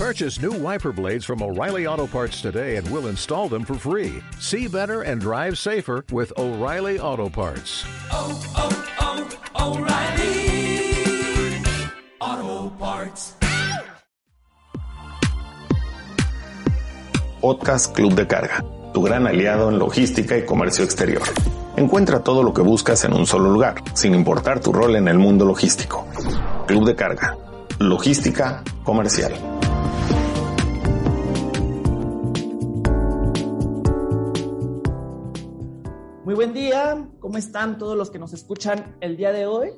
Purchase new wiper blades from O'Reilly Auto Parts today and we'll install them for free. See better and drive safer with O'Reilly Auto Parts. oh, oh, O'Reilly Auto Parts. Podcast Club de Carga, tu gran aliado en logística y comercio exterior. Encuentra todo lo que buscas en un solo lugar, sin importar tu rol en el mundo logístico. Club de Carga, logística comercial. ¿Cómo están todos los que nos escuchan el día de hoy?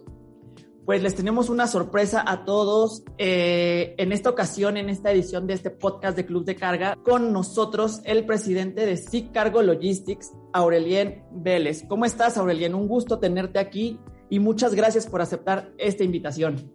Pues les tenemos una sorpresa a todos eh, en esta ocasión, en esta edición de este podcast de Club de Carga, con nosotros el presidente de SIC Cargo Logistics, Aurelien Vélez. ¿Cómo estás, Aurelien? Un gusto tenerte aquí y muchas gracias por aceptar esta invitación.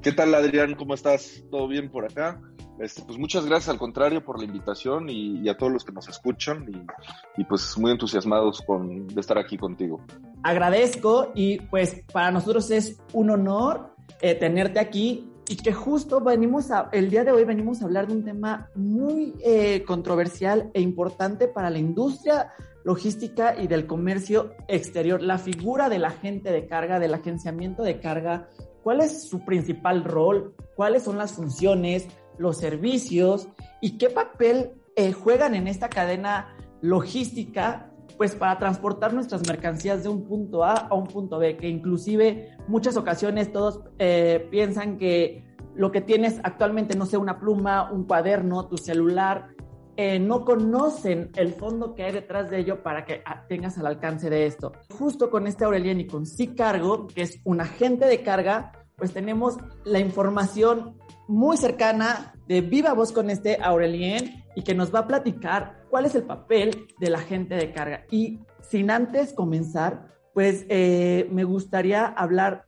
¿Qué tal, Adrián? ¿Cómo estás? ¿Todo bien por acá? Este, pues muchas gracias al contrario por la invitación y, a todos los que nos escuchan y, y, pues muy entusiasmados con, de estar aquí contigo. Agradezco y pues para nosotros es un honor eh, tenerte aquí y que justo venimos a, el día de hoy venimos a hablar de un tema muy eh, controversial e importante para la industria logística y del comercio exterior, la figura del agente de carga, del agenciamiento de carga, cuál es su principal rol, cuáles son las funciones, los servicios y qué papel eh, juegan en esta cadena logística pues para transportar nuestras mercancías de un punto A a un punto B, que inclusive muchas ocasiones todos eh, piensan que lo que tienes actualmente, no sé, una pluma, un cuaderno, tu celular, eh, no conocen el fondo que hay detrás de ello para que ah, tengas al alcance de esto. Justo con este Aurelien y con Sí Cargo, que es un agente de carga, pues tenemos la información muy cercana de viva voz con este Aurelien y que nos va a platicar cuál es el papel del agente de carga. Y sin antes comenzar, pues eh, me gustaría hablar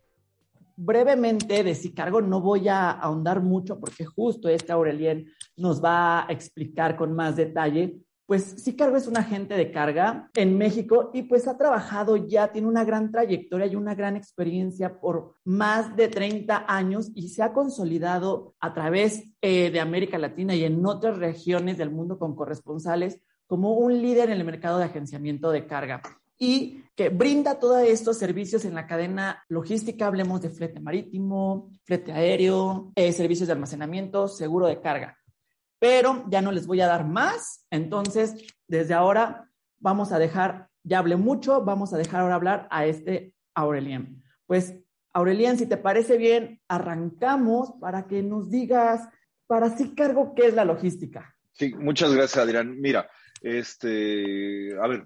brevemente de si cargo, no voy a ahondar mucho porque justo este Aurelien nos va a explicar con más detalle. Pues sí, Cargo es un agente de carga en México y pues ha trabajado ya, tiene una gran trayectoria y una gran experiencia por más de 30 años y se ha consolidado a través eh, de América Latina y en otras regiones del mundo con corresponsales como un líder en el mercado de agenciamiento de carga y que brinda todos estos servicios en la cadena logística. Hablemos de flete marítimo, flete aéreo, eh, servicios de almacenamiento, seguro de carga. Pero ya no les voy a dar más. Entonces, desde ahora vamos a dejar, ya hablé mucho, vamos a dejar ahora hablar a este Aurelien. Pues, Aurelien, si te parece bien, arrancamos para que nos digas, para sí cargo, qué es la logística. Sí, muchas gracias, Adrián. Mira, este, a ver,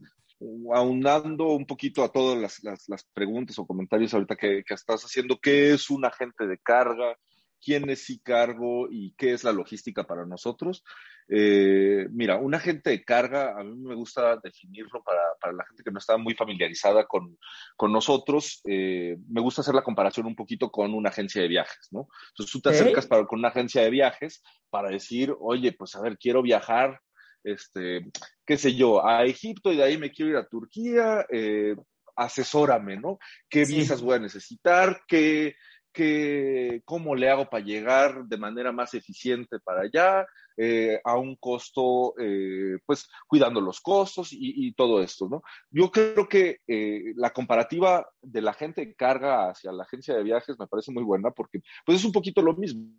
aunando un poquito a todas las preguntas o comentarios ahorita que, que, estás haciendo, ¿qué es un agente de carga? ¿Quién es cargo y qué es la logística para nosotros? Eh, mira, un agente de carga, a mí me gusta definirlo para, para la gente que no está muy familiarizada con, con nosotros, eh, me gusta hacer la comparación un poquito con una agencia de viajes, ¿no? Entonces tú te acercas para, con una agencia de viajes para decir, oye, pues a ver, quiero viajar este, qué sé yo, a Egipto y de ahí me quiero ir a Turquía, eh, asesórame, ¿no? ¿Qué sí. visas voy a necesitar? ¿Qué, qué, ¿Cómo le hago para llegar de manera más eficiente para allá? Eh, a un costo, eh, pues cuidando los costos y, y, todo esto, ¿no? Yo creo que eh, la comparativa de la gente que carga hacia la agencia de viajes me parece muy buena porque pues es un poquito lo mismo.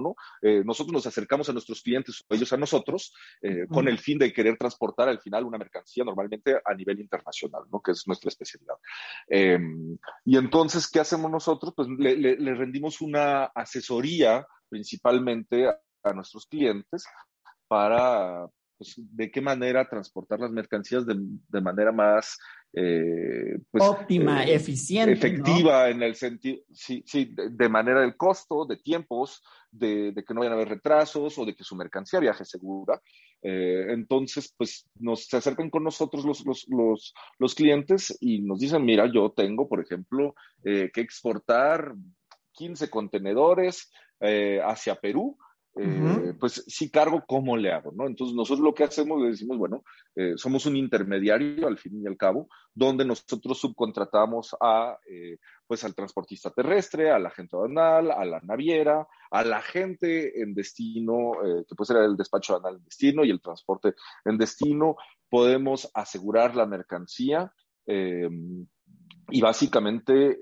¿No? Eh, nosotros nos acercamos a nuestros clientes o ellos a nosotros eh, con el fin de querer transportar al final una mercancía normalmente a nivel internacional, ¿no? Que es nuestra especialidad. Eh, y entonces, ¿qué hacemos nosotros? Pues le, le, le rendimos una asesoría principalmente a, a nuestros clientes para pues, de qué manera transportar las mercancías de, de manera más eh, pues, óptima, eh, eficiente, efectiva ¿no? en el sentido, sí, sí, de, de, manera del costo, de tiempos, de, de, que no vayan a haber retrasos o de que su mercancía viaje segura. Eh, entonces, pues nos se acercan con nosotros los, los, los, los, clientes y nos dicen, mira, yo tengo, por ejemplo, que exportar 15 contenedores hacia Perú eh, pues si cargo, ¿cómo le hago? ¿no? Entonces nosotros lo que hacemos, le decimos, bueno, eh, somos un intermediario al fin y al cabo, donde nosotros subcontratamos a, eh, pues al transportista terrestre, a la gente aduanal, a la naviera, a la gente en destino, que puede ser el despacho aduanal en destino y el transporte en destino. Podemos asegurar la mercancía. Y básicamente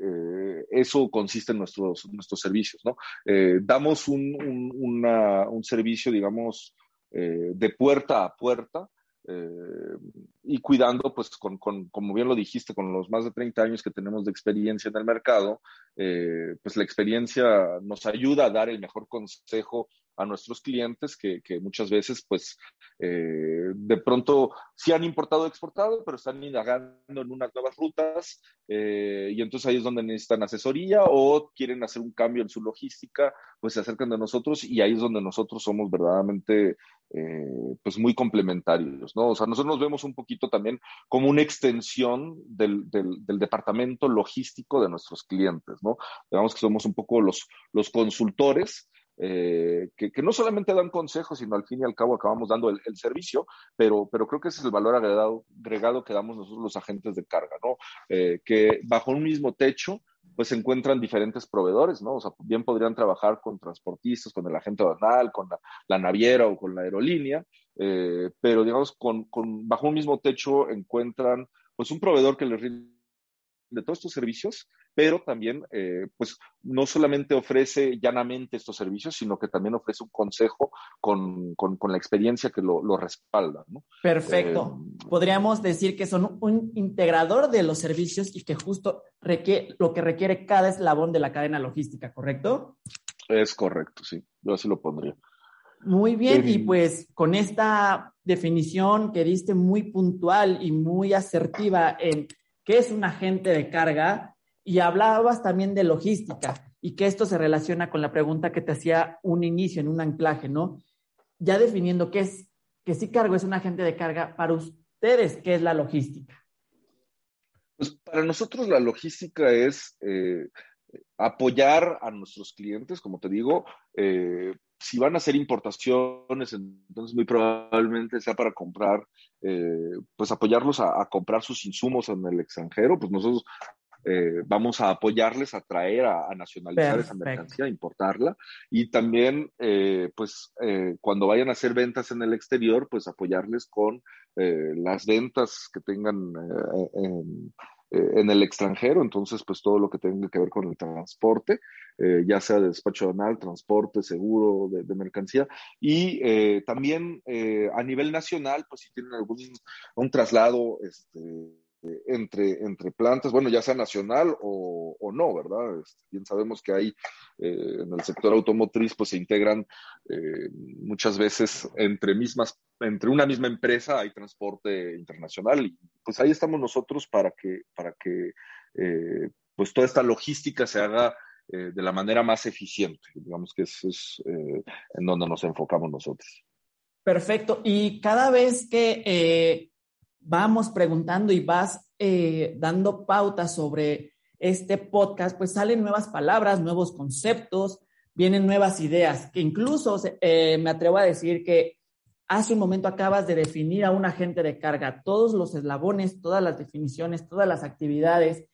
eso consiste en nuestros, nuestros servicios, ¿no? Eh, damos un, un, servicio, digamos, eh, de puerta a puerta, eh, y cuidando, pues, con, con, como bien lo dijiste, con los más de 30 años que tenemos de experiencia en el mercado, pues la experiencia nos ayuda a dar el mejor consejo a nuestros clientes que, que muchas veces, pues, eh, de pronto sí han importado o exportado, pero están indagando en unas nuevas rutas eh, y entonces ahí es donde necesitan asesoría o quieren hacer un cambio en su logística, pues se acercan de nosotros y ahí es donde nosotros somos verdaderamente, eh, pues, muy complementarios, ¿no? O sea, nosotros nos vemos un poquito también como una extensión del, del, del departamento logístico de nuestros clientes, ¿no? Digamos que somos un poco los, los consultores eh, que, no solamente dan consejos, sino al fin y al cabo acabamos dando el, servicio, pero, pero creo que ese es el valor agregado, agregado que damos nosotros los agentes de carga, ¿no? Eh, que bajo un mismo techo pues encuentran diferentes proveedores, ¿no? O sea, bien podrían trabajar con transportistas, con el agente aduanal, con la, naviera o con la aerolínea, eh, pero digamos, con, con, bajo un mismo techo encuentran pues un proveedor que les rinde de todos estos servicios pero también, eh, pues, no solamente ofrece llanamente estos servicios, sino que también ofrece un consejo con, la experiencia que lo, respalda. ¿no? Perfecto. Eh, Podríamos decir que son un integrador de los servicios y que justo requiere, lo que requiere cada eslabón de la cadena logística, ¿correcto? Es correcto, sí. Yo así lo pondría. Muy bien, y pues con esta definición que diste muy puntual y muy asertiva en qué es un agente de carga, y hablabas también de logística y que esto se relaciona con la pregunta que te hacía un inicio en un anclaje, ¿no? Ya definiendo qué es, que si cargo es un agente de carga, para ustedes, ¿qué es la logística? Pues para nosotros la logística es eh, apoyar a nuestros clientes, como te digo, eh, si van a hacer importaciones, entonces muy probablemente sea para comprar, eh, pues apoyarlos a, a, comprar sus insumos en el extranjero, pues nosotros eh, vamos a apoyarles a traer, a, nacionalizar esa mercancía, a importarla y también, eh, pues, cuando vayan a hacer ventas en el exterior, pues apoyarles con las ventas que tengan en, en, el extranjero, entonces, pues todo lo que tenga que ver con el transporte, ya sea de despacho anal, transporte, seguro de, de mercancía. Y también a nivel nacional, pues si tienen algún un traslado, este, entre, entre plantas, bueno, ya sea nacional o, o no, ¿verdad? Este, bien sabemos que hay eh, en el sector automotriz, pues se integran eh, muchas veces entre mismas, entre una misma empresa hay transporte internacional y pues ahí estamos nosotros para que, para que eh, pues toda esta logística se haga de la manera más eficiente, digamos que eso es en donde nos enfocamos nosotros. Perfecto. Y cada vez que vamos preguntando y vas eh, dando pautas sobre este podcast, pues salen nuevas palabras, nuevos conceptos, vienen nuevas ideas, que incluso eh, me atrevo a decir que hace un momento acabas de definir a un agente de carga, todos los eslabones, todas las definiciones, todas las actividades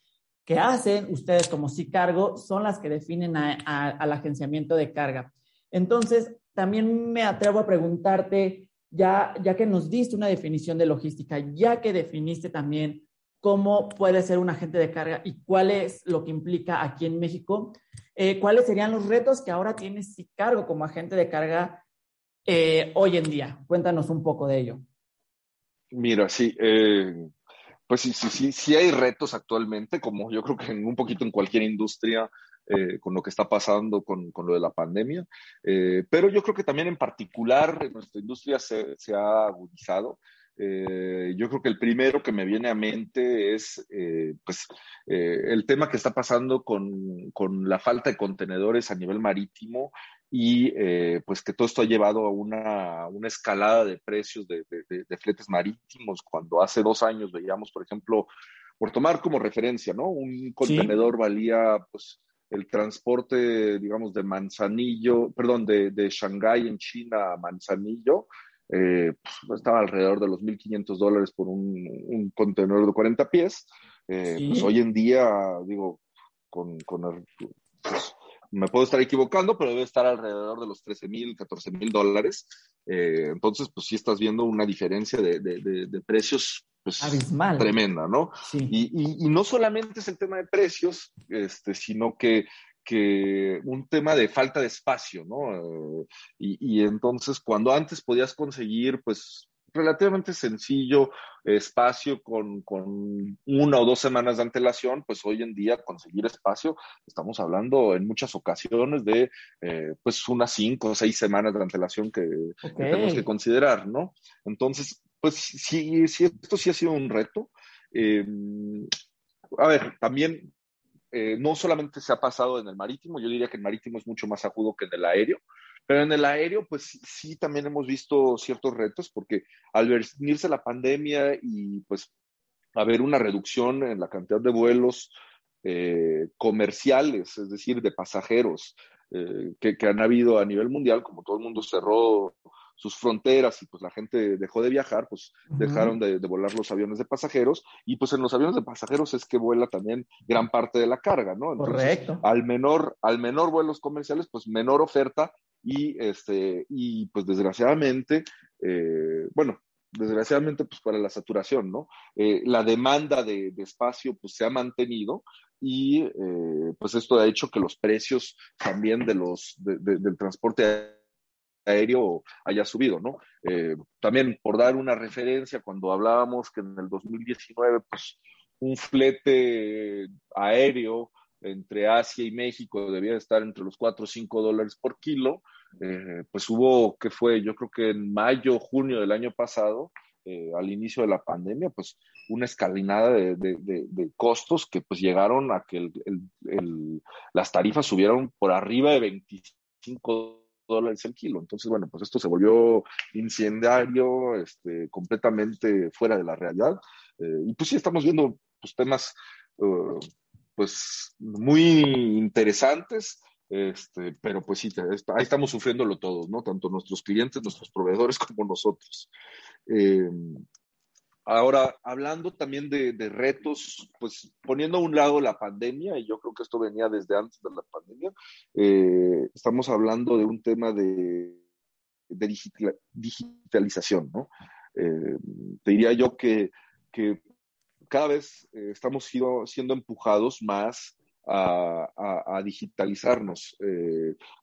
que hacen ustedes como sí cargo son las que definen al agenciamiento de carga. Entonces, también me atrevo a preguntarte, ya, ya que nos diste una definición de logística, ya que definiste también cómo puede ser un agente de carga y cuál es lo que implica aquí en México, eh, cuáles serían los retos que ahora tienes cargo como agente de carga eh, hoy en día. Cuéntanos un poco de ello. Mira, sí, eh, pues sí, sí, sí, sí hay retos actualmente, como yo creo que en un poquito en cualquier industria eh, con lo que está pasando con, con lo de la pandemia. Eh, pero yo creo que también en particular nuestra industria se, se ha agudizado. Eh, yo creo que el primero que me viene a mente es pues, el tema que está pasando con, con, la falta de contenedores a nivel marítimo y pues que todo esto ha llevado a una, una escalada de precios de, de, de, fletes marítimos. Cuando hace dos años veíamos, por ejemplo, por tomar como referencia, ¿no? Un contenedor valía pues el transporte, digamos, de Manzanillo, perdón, de, de Shanghái en China a Manzanillo, eh, pues, estaba alrededor de los 1.500 dólares por un, contenedor de 40 pies. Eh, pues hoy en día, digo, con, con pues, me puedo estar equivocando, pero debe estar alrededor de los 13 mil, 14 mil dólares. Eh, entonces, pues sí estás viendo una diferencia de, de, precios pues, Abismal. tremenda, ¿no? Y, y, no solamente es el tema de precios, este, sino que, que un tema de falta de espacio, ¿no? y, y, entonces, cuando antes podías conseguir, pues, relativamente sencillo espacio con, con, una o dos semanas de antelación, pues hoy en día conseguir espacio, estamos hablando en muchas ocasiones de eh, pues unas cinco o seis semanas de antelación que, tenemos que considerar, ¿no? Entonces, pues sí, sí, esto sí ha sido un reto. Eh, a ver, también eh, no solamente se ha pasado en el marítimo, yo diría que el marítimo es mucho más agudo que en el aéreo. Pero en el aéreo, pues sí, también hemos visto ciertos retos, porque al venirse la pandemia y pues haber una reducción en la cantidad de vuelos eh, comerciales, es decir, de pasajeros, eh, que, que, han habido a nivel mundial, como todo el mundo cerró sus fronteras y pues la gente dejó de viajar, pues dejaron de, volar los aviones de pasajeros y pues en los aviones de pasajeros es que vuela también gran parte de la carga, ¿no? Correcto. Al menor, al menor vuelos comerciales, pues menor oferta y, este, y pues desgraciadamente, eh, bueno, desgraciadamente pues para la saturación, ¿no? Eh, la demanda de, espacio pues se ha mantenido y eh, pues esto ha hecho que los precios también de los, del transporte aéreo haya subido, ¿no? Eh, también por dar una referencia, cuando hablábamos que en el 2019, pues un flete aéreo entre Asia y México debía estar entre los 4 o 5 dólares por kilo, eh, pues hubo, que fue, yo creo que en mayo, junio del año pasado, eh, al inicio de la pandemia, pues una escalinada de, costos que pues llegaron a que las tarifas subieron por arriba de 25 dólares el kilo. Entonces, bueno, pues esto se volvió incendiario, este, completamente fuera de la realidad. Eh, y pues sí, estamos viendo pues, temas pues muy interesantes, este, pero pues sí, ahí estamos sufriéndolo todos, ¿no? Tanto nuestros clientes, nuestros proveedores como nosotros. Eh, Ahora, hablando también de, retos, pues poniendo a un lado la pandemia, y yo creo que esto venía desde antes de la pandemia, eh, estamos hablando de un tema de, digitalización, ¿no? Eh, te diría yo que, cada vez estamos siendo, empujados más a, digitalizarnos.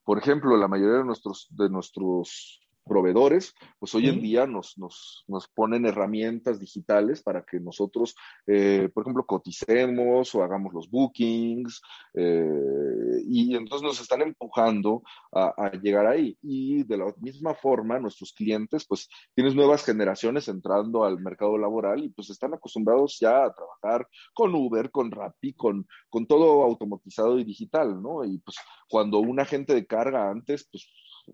por ejemplo, la mayoría de nuestros, de nuestros proveedores, pues hoy en día nos, nos, nos, ponen herramientas digitales para que nosotros, eh, por ejemplo, coticemos o hagamos los bookings, eh, y entonces nos están empujando a, llegar ahí. Y de la misma forma, nuestros clientes, pues tienes nuevas generaciones entrando al mercado laboral y pues están acostumbrados ya a trabajar con Uber, con Rappi, con, con todo automatizado y digital, ¿no? Y pues cuando un agente de carga antes, pues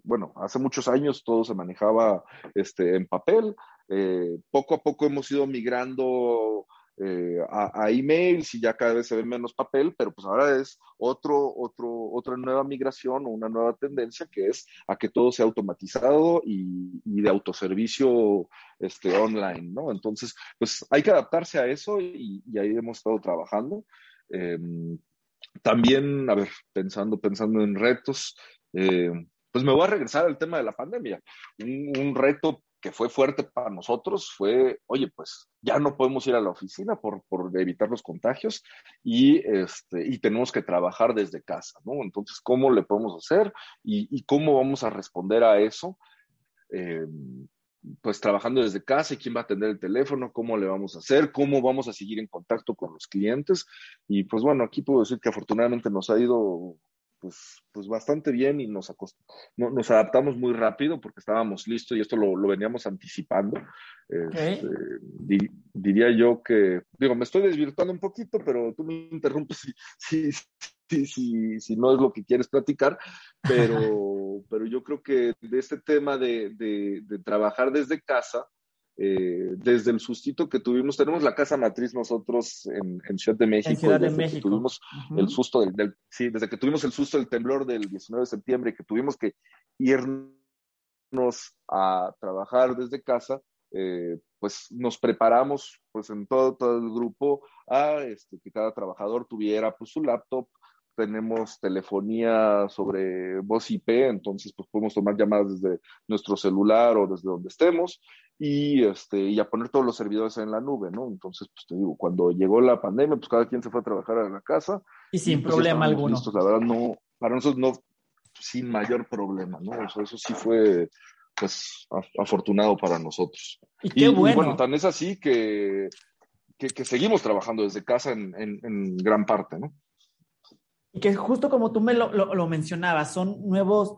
bueno, hace muchos años todo se manejaba este, en papel. Eh, poco a poco hemos ido migrando eh, a, emails y ya cada vez se ve menos papel, pero pues ahora es otro, otro, otra nueva migración o una nueva tendencia que es a que todo sea automatizado y, de autoservicio este, online, ¿no? Entonces, pues hay que adaptarse a eso y, ahí hemos estado trabajando. Em, también, a ver, pensando, pensando en retos, eh, pues me voy a regresar al tema de la pandemia. Un, reto que fue fuerte para nosotros fue, oye, pues ya no podemos ir a la oficina por, por evitar los contagios y, este, y tenemos que trabajar desde casa, ¿no? Entonces, ¿cómo le podemos hacer y, cómo vamos a responder a eso? Eh, pues trabajando desde casa y quién va a atender el teléfono, cómo le vamos a hacer, cómo vamos a seguir en contacto con los clientes. Y pues bueno, aquí puedo decir que afortunadamente nos ha ido pues, pues bastante bien y nos, nos adaptamos muy rápido porque estábamos listos y esto lo, veníamos anticipando. Este, diría yo que, digo, me estoy desvirtuando un poquito, pero tú me interrumpes si, si, si, si no es lo que quieres platicar, pero, pero yo creo que de este tema de, de, trabajar desde casa, eh, desde el sustito que tuvimos, tenemos la casa matriz nosotros en, Ciudad de México. En Ciudad de México. tuvimos el susto del, sí, desde que tuvimos el susto del temblor del 19 de septiembre, que tuvimos que irnos a trabajar desde casa, eh, pues nos preparamos pues en todo, todo el grupo a este, que cada trabajador tuviera pues su laptop, tenemos telefonía sobre voz IP, entonces pues podemos tomar llamadas desde nuestro celular o desde donde estemos y, este, y a poner todos los servidores en la nube, ¿no? Entonces, pues te digo, cuando llegó la pandemia, pues cada quien se fue a trabajar a la casa. Y sin pues, problema alguno. la verdad, no, para nosotros no, sin mayor problema, ¿no? Eso, eso sí fue, pues, afortunado para nosotros. Y qué bueno. bueno, tan es así que, que, seguimos trabajando desde casa en, en, en gran parte, ¿no? Y que justo como tú me lo, lo, mencionabas, son nuevos,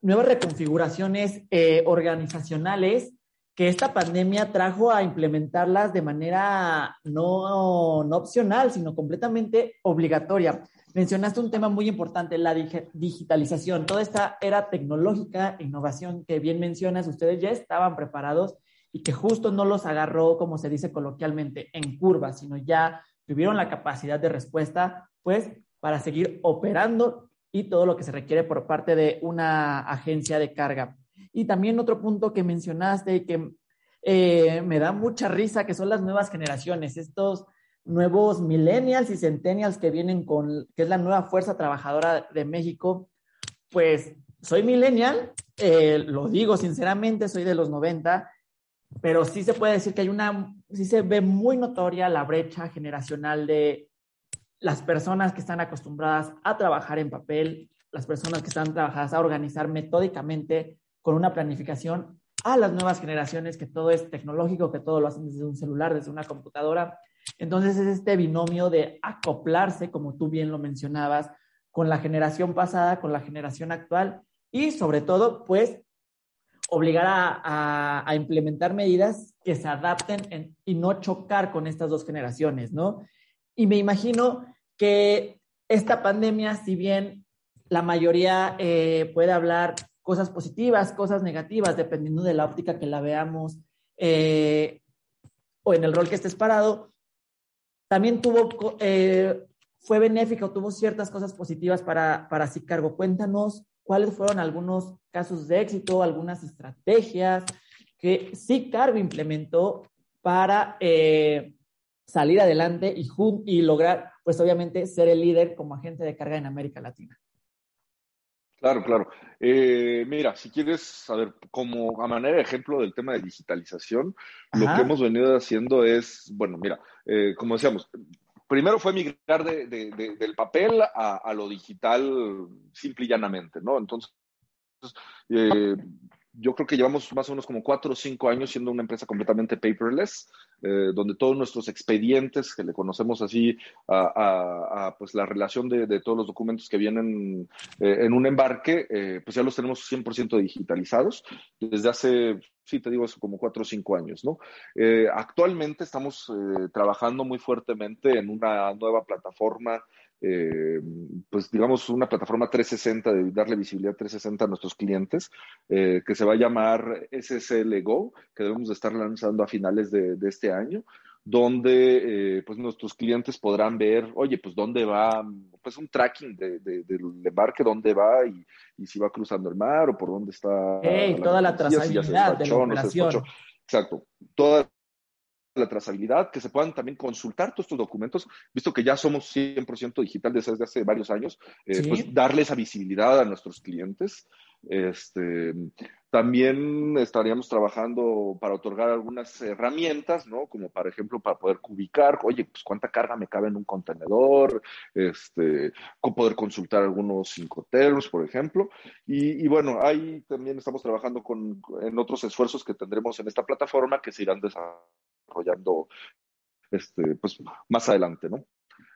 nuevas reconfiguraciones eh, organizacionales que esta pandemia trajo a implementarlas de manera no, no opcional, sino completamente obligatoria. Mencionaste un tema muy importante, la digitalización. Toda esta era tecnológica, innovación que bien mencionas, ustedes ya estaban preparados y que justo no los agarró, como se dice coloquialmente, en curva, sino ya tuvieron la capacidad de respuesta, pues para seguir operando y todo lo que se requiere por parte de una agencia de carga. Y también otro punto que mencionaste y que eh, me da mucha risa, que son las nuevas generaciones, estos nuevos millennials y centennials que vienen con, que es la nueva fuerza trabajadora de México. Pues soy millennial, eh, lo digo sinceramente, soy de los 90, pero sí se puede decir que hay una, sí se ve muy notoria la brecha generacional de las personas que están acostumbradas a trabajar en papel, las personas que están trabajadas a organizar metódicamente con una planificación, a las nuevas generaciones que todo es tecnológico, que todo lo hacen desde un celular, desde una computadora. Entonces es este binomio de acoplarse, como tú bien lo mencionabas, con la generación pasada, con la generación actual y sobre todo, pues, obligar a, a, implementar medidas que se adapten y no chocar con estas dos generaciones, ¿no? Y me imagino que esta pandemia, si bien la mayoría eh, puede hablar cosas positivas, cosas negativas, dependiendo de la óptica que la veamos eh, o en el rol que estés parado, también tuvo, eh, fue benéfico, tuvo ciertas cosas positivas para, para Cargo. Cuéntanos cuáles fueron algunos casos de éxito, algunas estrategias que Cargo implementó para salir adelante y, y lograr, pues obviamente, ser el líder como agente de carga en América Latina. Claro, claro. Eh, mira, si quieres saber, como a manera de ejemplo del tema de digitalización, lo que hemos venido haciendo es, bueno, mira, eh, como decíamos, primero fue migrar del papel a, lo digital simple y llanamente, ¿no? Entonces, eh, yo creo que llevamos más o menos como cuatro o cinco años siendo una empresa completamente paperless, eh, donde todos nuestros expedientes, que le conocemos así a, pues la relación de, todos los documentos que vienen eh, en un embarque, eh, pues ya los tenemos 100% digitalizados. Desde hace, sí te digo eso, como cuatro o cinco años, ¿no? actualmente estamos trabajando muy fuertemente en una nueva plataforma eh, pues digamos, una plataforma 360, de darle visibilidad 360 a nuestros clientes, eh, que se va a llamar SSL Go, que debemos de estar lanzando a finales de, este año, donde eh, pues nuestros clientes podrán ver, oye, pues dónde va, pues un tracking de, del embarque, dónde va y, si va cruzando el mar o por dónde está. toda la trazabilidad de la operación. Exacto, toda la trazabilidad, que se puedan también consultar todos estos documentos, visto que ya somos 100% digital desde hace varios años, eh, pues darle esa visibilidad a nuestros clientes. Este, también estaríamos trabajando para otorgar algunas herramientas, ¿no? Como por ejemplo para poder ubicar, oye, pues cuánta carga me cabe en un contenedor, este, poder consultar algunos incoterms, por ejemplo. Y, y, bueno, ahí también estamos trabajando con, en otros esfuerzos que tendremos en esta plataforma que se irán desarrollando este, pues, más adelante, ¿no?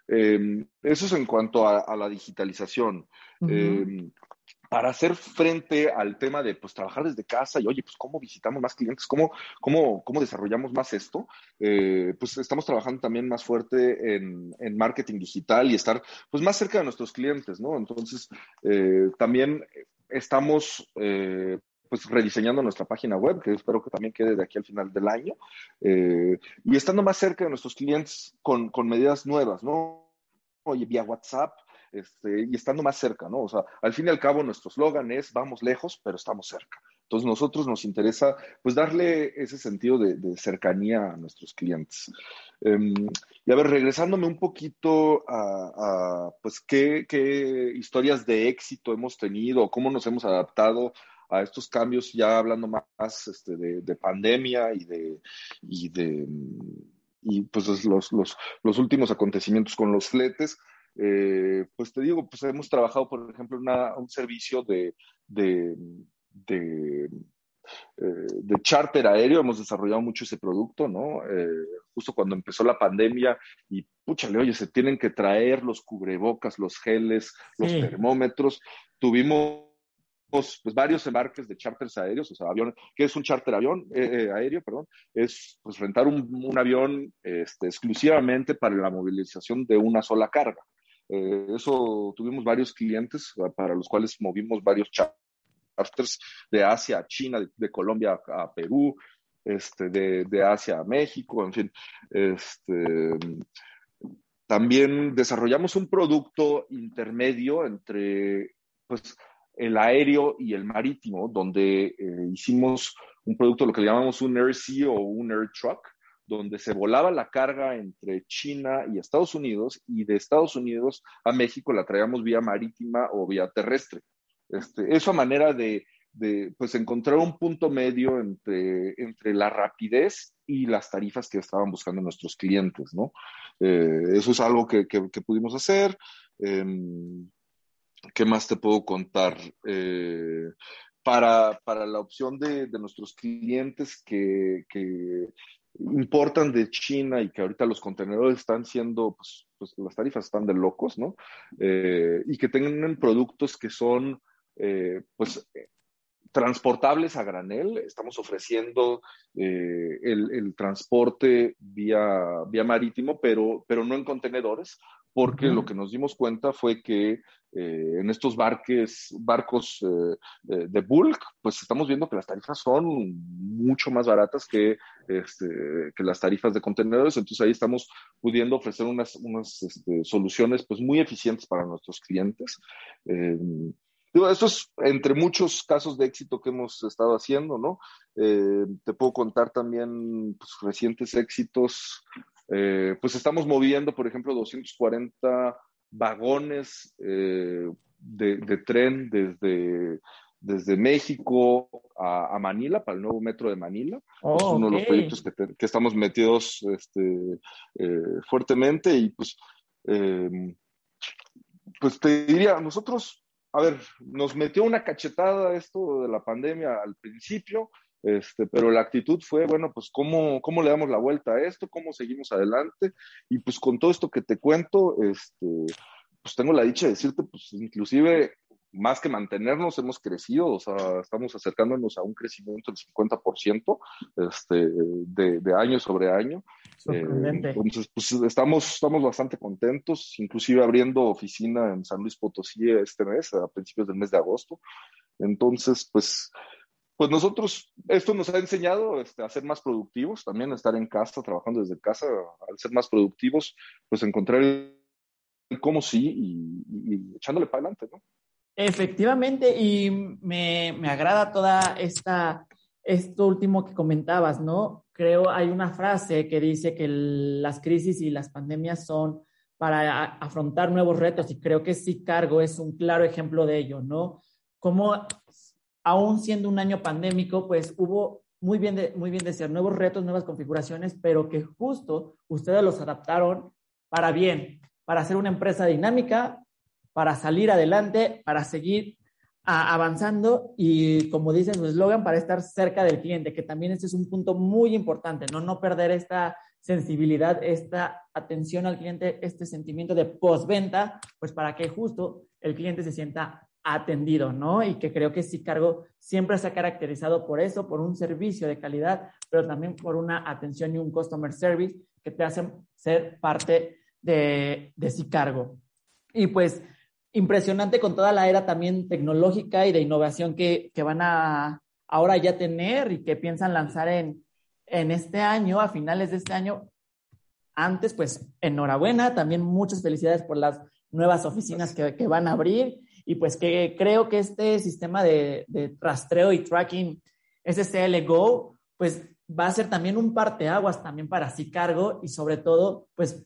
Em, eso es en cuanto a, la digitalización. Para hacer frente al tema de pues, trabajar desde casa y, oye, pues, ¿cómo visitamos más clientes? ¿Cómo, cómo, cómo desarrollamos más esto? Eh, pues estamos trabajando también más fuerte en, en, marketing digital y estar pues, más cerca de nuestros clientes, ¿no? Entonces, eh, también estamos eh, pues rediseñando nuestra página web, que espero que también quede de aquí al final del año, y estando más cerca de nuestros clientes con, con medidas nuevas, ¿no? Oye, vía WhatsApp, este, y estando más cerca, ¿no? O sea, al fin y al cabo nuestro eslogan es vamos lejos, pero estamos cerca. Entonces, nosotros nos interesa, pues, darle ese sentido de, cercanía a nuestros clientes. Em, y a ver, regresándome un poquito a, pues, ¿qué, historias de éxito hemos tenido, cómo nos hemos adaptado a estos cambios, ya hablando más este, de, pandemia y de, y de y pues los, los, los, últimos acontecimientos con los fletes, eh, pues te digo, pues hemos trabajado, por ejemplo, en un servicio de, de, eh, de charter aéreo, hemos desarrollado mucho ese producto, ¿no? Eh, justo cuando empezó la pandemia y, púchale, oye, se tienen que traer los cubrebocas, los geles, los termómetros. Tuvimos pues, varios embarques de charters aéreos, o sea, avión, ¿qué es un charter avión eh, aéreo? Perdón, es pues rentar un, un avión este, exclusivamente para la movilización de una sola carga. Eso tuvimos varios clientes para los cuales movimos varios charters de Asia a China, de, Colombia a, Perú, este, de, Asia a México, en fin. Este, también desarrollamos un producto intermedio entre pues, el aéreo y el marítimo, donde eh, hicimos un producto, lo que llamamos un Air Sea o un Air Truck, donde se volaba la carga entre China y Estados Unidos y de Estados Unidos a México la traíamos vía marítima o vía terrestre. Este, esa manera de, pues, encontrar un punto medio entre, entre la rapidez y las tarifas que estaban buscando nuestros clientes, ¿no? Eh, eso es algo que, pudimos hacer. Em, ¿Qué más te puedo contar? Eh, para, la opción de, nuestros clientes que, importan de China y que ahorita los contenedores están siendo, pues, pues las tarifas están de locos, ¿no? Eh, y que tengan productos que son eh, pues transportables a granel. Estamos ofreciendo eh, el, transporte vía, vía marítimo, pero, pero no en contenedores, porque lo que nos dimos cuenta fue que eh, en estos barques, barcos de bulk, pues estamos viendo que las tarifas son mucho más baratas que, este, que las tarifas de contenedores. Entonces ahí estamos pudiendo ofrecer unas, unas este, soluciones pues muy eficientes para nuestros clientes. Digo, esto es entre muchos casos de éxito que hemos estado haciendo, ¿no? Eh, te puedo contar también pues, recientes éxitos. Eh, pues estamos moviendo, por ejemplo, 240 vagones eh, de, tren desde, desde México a, Manila, para el nuevo metro de Manila. Oh, es uno de los proyectos que, que estamos metidos este, fuertemente y pues, pues te diría, nosotros a ver, nos metió una cachetada esto de la pandemia al principio, este, pero la actitud fue, bueno, pues ¿cómo, cómo le damos la vuelta a esto, cómo seguimos adelante, y pues con todo esto que te cuento, este, pues tengo la dicha de decirte, pues inclusive más que mantenernos, hemos crecido, o sea, estamos acercándonos a un crecimiento del 50% este, de, de año sobre año. Eh, entonces, pues estamos, estamos bastante contentos, inclusive abriendo oficina en San Luis Potosí este mes, a principios del mes de agosto. Entonces, pues, pues nosotros, esto nos ha enseñado este, a ser más productivos, también a estar en casa, trabajando desde casa, al ser más productivos, pues encontrar el cómo sí y, echándole para adelante, ¿no? Efectivamente, y me, me agrada toda esta, esto último que comentabas, ¿no? Creo hay una frase que dice que las crisis y las pandemias son para afrontar nuevos retos y creo que sí cargo es un claro ejemplo de ello, ¿no? Como aún siendo un año pandémico, pues hubo muy bien de, muy bien de ser nuevos retos, nuevas configuraciones, pero que justo ustedes los adaptaron para bien, para ser una empresa dinámica, para salir adelante, para seguir avanzando y como dice su eslogan, para estar cerca del cliente, que también ese es un punto muy importante, ¿no? No perder esta sensibilidad, esta atención al cliente, este sentimiento de postventa, pues para que justo el cliente se sienta atendido, ¿no? Y que creo que sí cargo siempre se ha caracterizado por eso, por un servicio de calidad, pero también por una atención y un customer service que te hacen ser parte de, de cargo. Y pues impresionante con toda la era también tecnológica y de innovación que, van a, ahora ya tener y que piensan lanzar en, en este año, a finales de este año. Antes, pues enhorabuena, también muchas felicidades por las nuevas oficinas que, que van a abrir y pues que creo que este sistema de, de rastreo y tracking SSL Go, pues va a ser también un parteaguas también para sí cargo y sobre todo, pues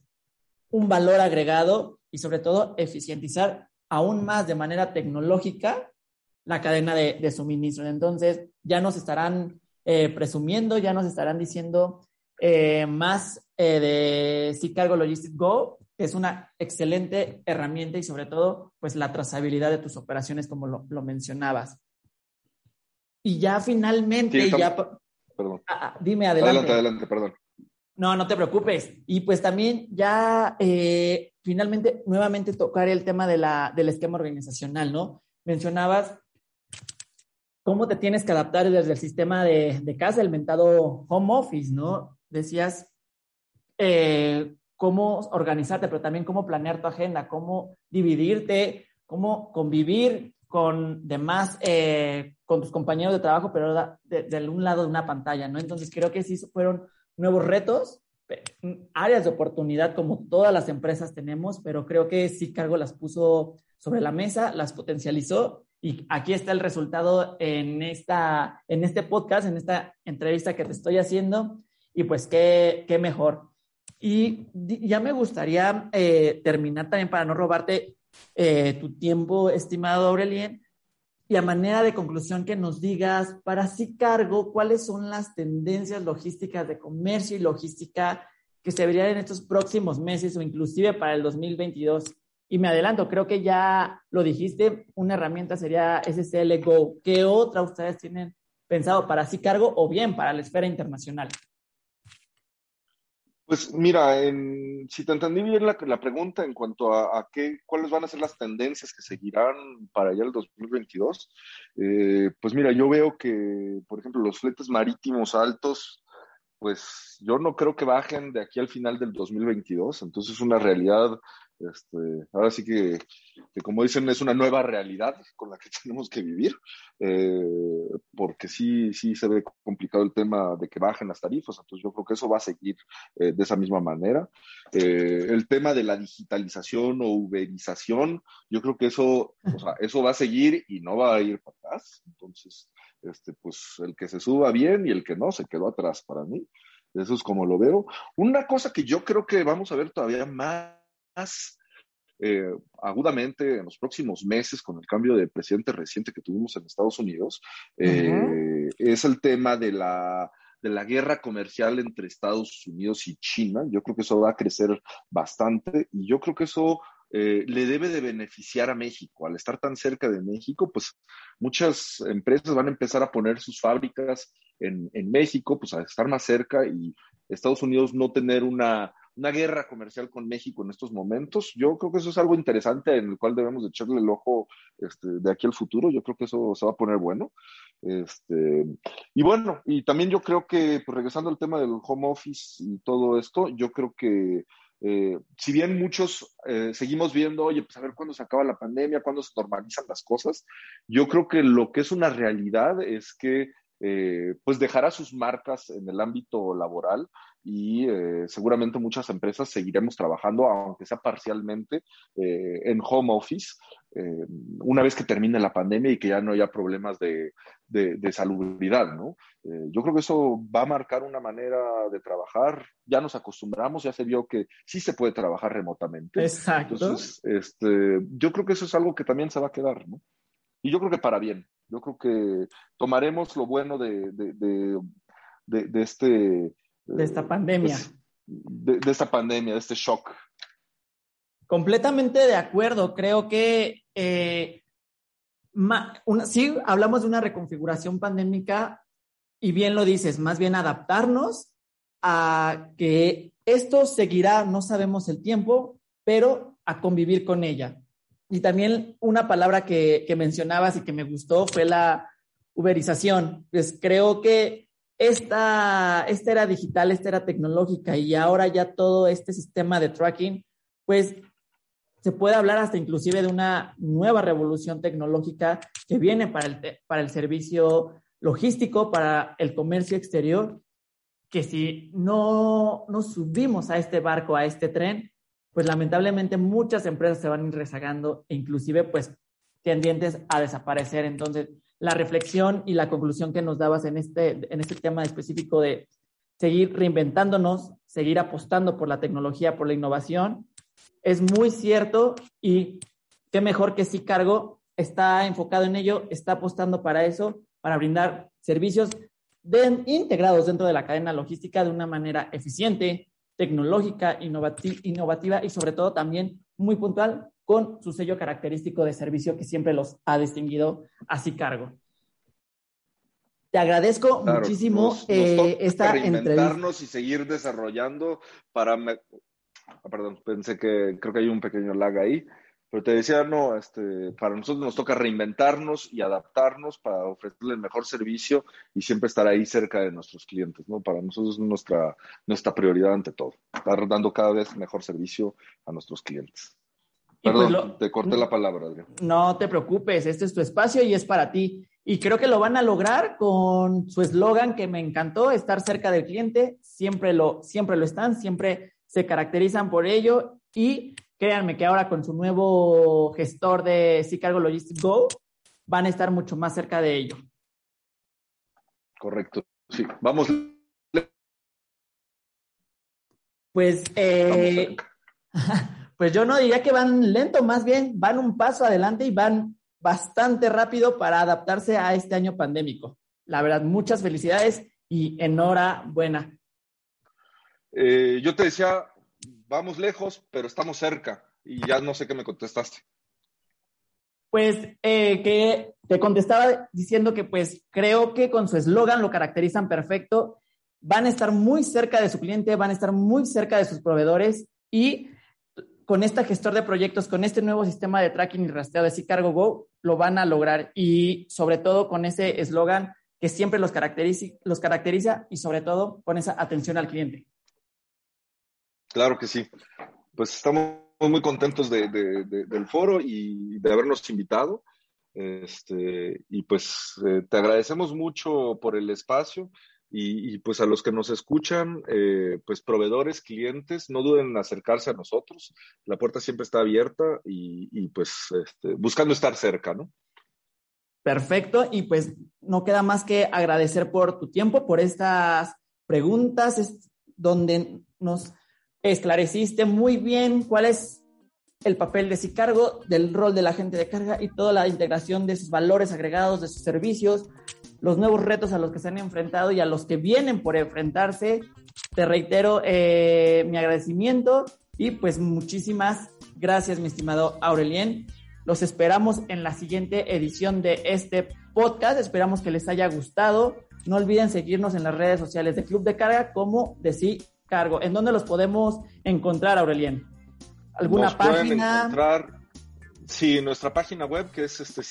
un valor agregado y sobre todo eficientizar aún más de manera tecnológica la cadena de, de suministro. Entonces, ya nos estarán eh, presumiendo, ya nos estarán diciendo eh, más eh, de sí cargo Logistics Go, es una excelente herramienta y sobre todo, pues la trazabilidad de tus operaciones, como lo, lo mencionabas. Y ya finalmente, Sí, ya... Perdón. Ah, ah, dime adelante. Adelante, adelante, perdón. No, no te preocupes. Y pues también ya eh, finalmente nuevamente tocar el tema de la, del esquema organizacional, ¿no? Mencionabas cómo te tienes que adaptar desde el sistema de, de casa, el mentado home office, ¿no? Decías eh, cómo organizarte, pero también cómo planear tu agenda, cómo dividirte, cómo convivir con demás, eh, con tus compañeros de trabajo, pero de, de un lado de una pantalla, ¿no? Entonces creo que sí fueron nuevos retos, pe- áreas de oportunidad como todas las empresas tenemos, pero creo que sí Cargo las puso sobre la mesa, las potencializó y aquí está el resultado en, esta, en este podcast, en esta entrevista que te estoy haciendo y pues qué, qué mejor. Y ya me gustaría eh, terminar también para no robarte eh, tu tiempo, estimado Aurelien, y a manera de conclusión que nos digas para sí cargo cuáles son las tendencias logísticas de comercio y logística que se verían en estos próximos meses o inclusive para el 2022. Y me adelanto, creo que ya lo dijiste, una herramienta sería SSL Go. ¿Qué otra ustedes tienen pensado para sí cargo o bien para la esfera internacional? Pues mira, en- si te entendí bien la, la pregunta en cuanto a, a qué, cuáles van a ser las tendencias que seguirán para allá el 2022, eh, pues mira, yo veo que, por ejemplo, los fletes marítimos altos, pues yo no creo que bajen de aquí al final del 2022, entonces es una realidad, este, ahora sí que, que como dicen, es una nueva realidad con la que tenemos que vivir, eh, porque sí, sí se ve complicado el tema de que bajen las tarifas, entonces yo creo que eso va a seguir eh, de esa misma manera. Eh, el tema de la digitalización o uberización, yo creo que eso, o sea, eso va a seguir y no va a ir para atrás. Entonces, este, pues el que se suba bien y el que no se quedó atrás para mí. Eso es como lo veo. Una cosa que yo creo que vamos a ver todavía más eh, agudamente en los próximos meses con el cambio de presidente reciente que tuvimos en Estados Unidos eh, es el tema de la de la guerra comercial entre Estados Unidos y China. Yo creo que eso va a crecer bastante y yo creo que eso eh, le debe de beneficiar a México. Al estar tan cerca de México, pues muchas empresas van a empezar a poner sus fábricas en, en México, pues a estar más cerca y Estados Unidos no tener una, una guerra comercial con México en estos momentos. Yo creo que eso es algo interesante en el cual debemos de echarle el ojo este, de aquí al futuro. Yo creo que eso se va a poner bueno. Este, y bueno, y también yo creo que, pues regresando al tema del home office y todo esto, yo creo que eh, si bien muchos eh, seguimos viendo, oye, pues a ver cuándo se acaba la pandemia, cuándo se normalizan las cosas, yo creo que lo que es una realidad es que eh, pues dejará sus marcas en el ámbito laboral y eh, seguramente muchas empresas seguiremos trabajando, aunque sea parcialmente, eh, en home office, eh, una vez que termine la pandemia y que ya no haya problemas de, de, de salubridad, ¿no? Eh, yo creo que eso va a marcar una manera de trabajar, ya nos acostumbramos, ya se vio que sí se puede trabajar remotamente. Exacto. Entonces, este, yo creo que eso es algo que también se va a quedar, ¿no? Y yo creo que para bien. Yo creo que tomaremos lo bueno de, de, de, de, de este... de esta pandemia. pues, de, de, esta pandemia, de este shock. Completamente de acuerdo. Creo que eh, una, sí hablamos de una reconfiguración pandémica y bien lo dices, más bien adaptarnos a que esto seguirá, no sabemos el tiempo, pero a convivir con ella. Y también una palabra que, que mencionabas y que me gustó fue la uberización. Pues creo que esta, esta era digital, esta era tecnológica y ahora ya todo este sistema de tracking, pues se puede hablar hasta inclusive de una nueva revolución tecnológica que viene para el, para el servicio logístico para el comercio exterior, que si no nos subimos a este barco, a este tren, pues lamentablemente muchas empresas se van rezagando e inclusive pues tendientes a desaparecer. Entonces, la reflexión y la conclusión que nos dabas en este, en este tema específico de seguir reinventándonos, seguir apostando por la tecnología, por la innovación, es muy cierto y qué mejor que si Cargo está enfocado en ello, está apostando para eso, para brindar servicios integrados dentro de la cadena logística de una manera eficiente, tecnológica, innovativa y sobre todo también muy puntual con su sello característico de servicio que siempre los ha distinguido así cargo. Te agradezco muchísimo eh, esta reinventarnos y seguir desarrollando para... Ah, perdón, pensé que creo que hay un pequeño lag ahí. Pero te decía, no, este, para nosotros nos toca reinventarnos y adaptarnos para ofrecerle el mejor servicio y siempre estar ahí cerca de nuestros clientes, ¿no? Para nosotros es nuestra, nuestra prioridad ante todo, estar dando cada vez mejor servicio a nuestros clientes. Pues Perdón, te corté la palabra, Adrián. No te preocupes, este es tu espacio y es para ti. Y creo que lo van a lograr con su eslogan que me encantó, estar cerca del cliente. Siempre lo, siempre lo están, siempre se caracterizan por ello y Créanme que ahora con su nuevo gestor de Chicago Logistics Go van a estar mucho más cerca de ello. Correcto. Sí, vamos. Pues, eh, pues yo no diría que van lento, más bien van un paso adelante y van bastante rápido para adaptarse a este año pandémico. La verdad, muchas felicidades y enhorabuena. Eh, yo te decía vamos lejos, pero estamos cerca. Y ya no sé qué me contestaste. Pues eh, que te contestaba diciendo que pues creo que con su eslogan lo caracterizan perfecto. Van a estar muy cerca de su cliente, van a estar muy cerca de sus proveedores y con este gestor de proyectos, con este nuevo sistema de tracking y rastreo de C-Cargo Go, lo van a lograr. Y sobre todo con ese eslogan que siempre los caracteriza, los caracteriza y sobre todo con esa atención al cliente. Claro que sí. Pues estamos muy contentos del foro y de habernos invitado. Este, y pues eh, te agradecemos mucho por el espacio y, pues a los que nos escuchan, eh, pues proveedores, clientes, no duden en acercarse a nosotros. La puerta siempre está abierta y, pues este, buscando estar cerca, ¿no? Perfecto, y pues no queda más que agradecer por tu tiempo, por estas preguntas, donde nos esclareciste muy bien cuál es el papel de cargo del rol del agente de carga y toda la integración de sus valores agregados, de sus servicios, los nuevos retos a los que se han enfrentado y a los que vienen por enfrentarse. Te reitero eh, mi agradecimiento y pues muchísimas gracias, mi estimado Aurelien. Los esperamos en la siguiente edición de este podcast. Esperamos que les haya gustado. No olviden seguirnos en las redes sociales de Club de Carga como de Sí cargo. ¿En dónde los podemos encontrar, Aurelien? ¿Alguna Nos página? Pueden encontrar, sí, nuestra página web que es este.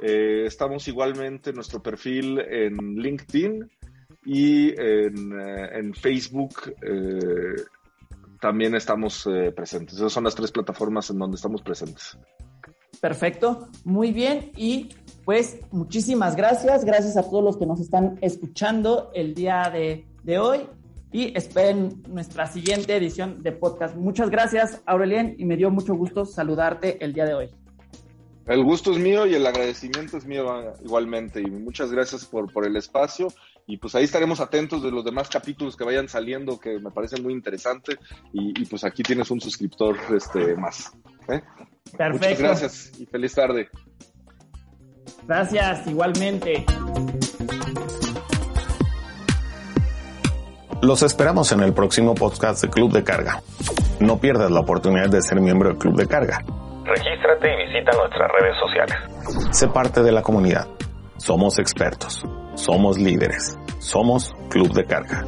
Eh, estamos igualmente en nuestro perfil en LinkedIn y en, eh, Facebook eh, también estamos presentes. Esas son las tres plataformas en donde estamos presentes. Perfecto, muy bien. Y pues muchísimas gracias. Gracias a todos los que nos están escuchando el día de hoy y esperen nuestra siguiente edición de podcast. Muchas gracias, Aurelien, y me dio mucho gusto saludarte el día de hoy. El gusto es mío y el agradecimiento es mío ah, igualmente. Y muchas gracias por, por el espacio. Y pues ahí estaremos atentos de los demás capítulos que vayan saliendo, que me parece muy interesante. Y, pues aquí tienes un suscriptor este, más. ¿eh? Perfecto. Muchas gracias y feliz tarde. Gracias, igualmente. Los esperamos en el próximo podcast de Club de Carga. No pierdas la oportunidad de ser miembro del Club de Carga. Regístrate y visita nuestras redes sociales. Sé parte de la comunidad. Somos expertos. Somos líderes. Somos Club de Carga.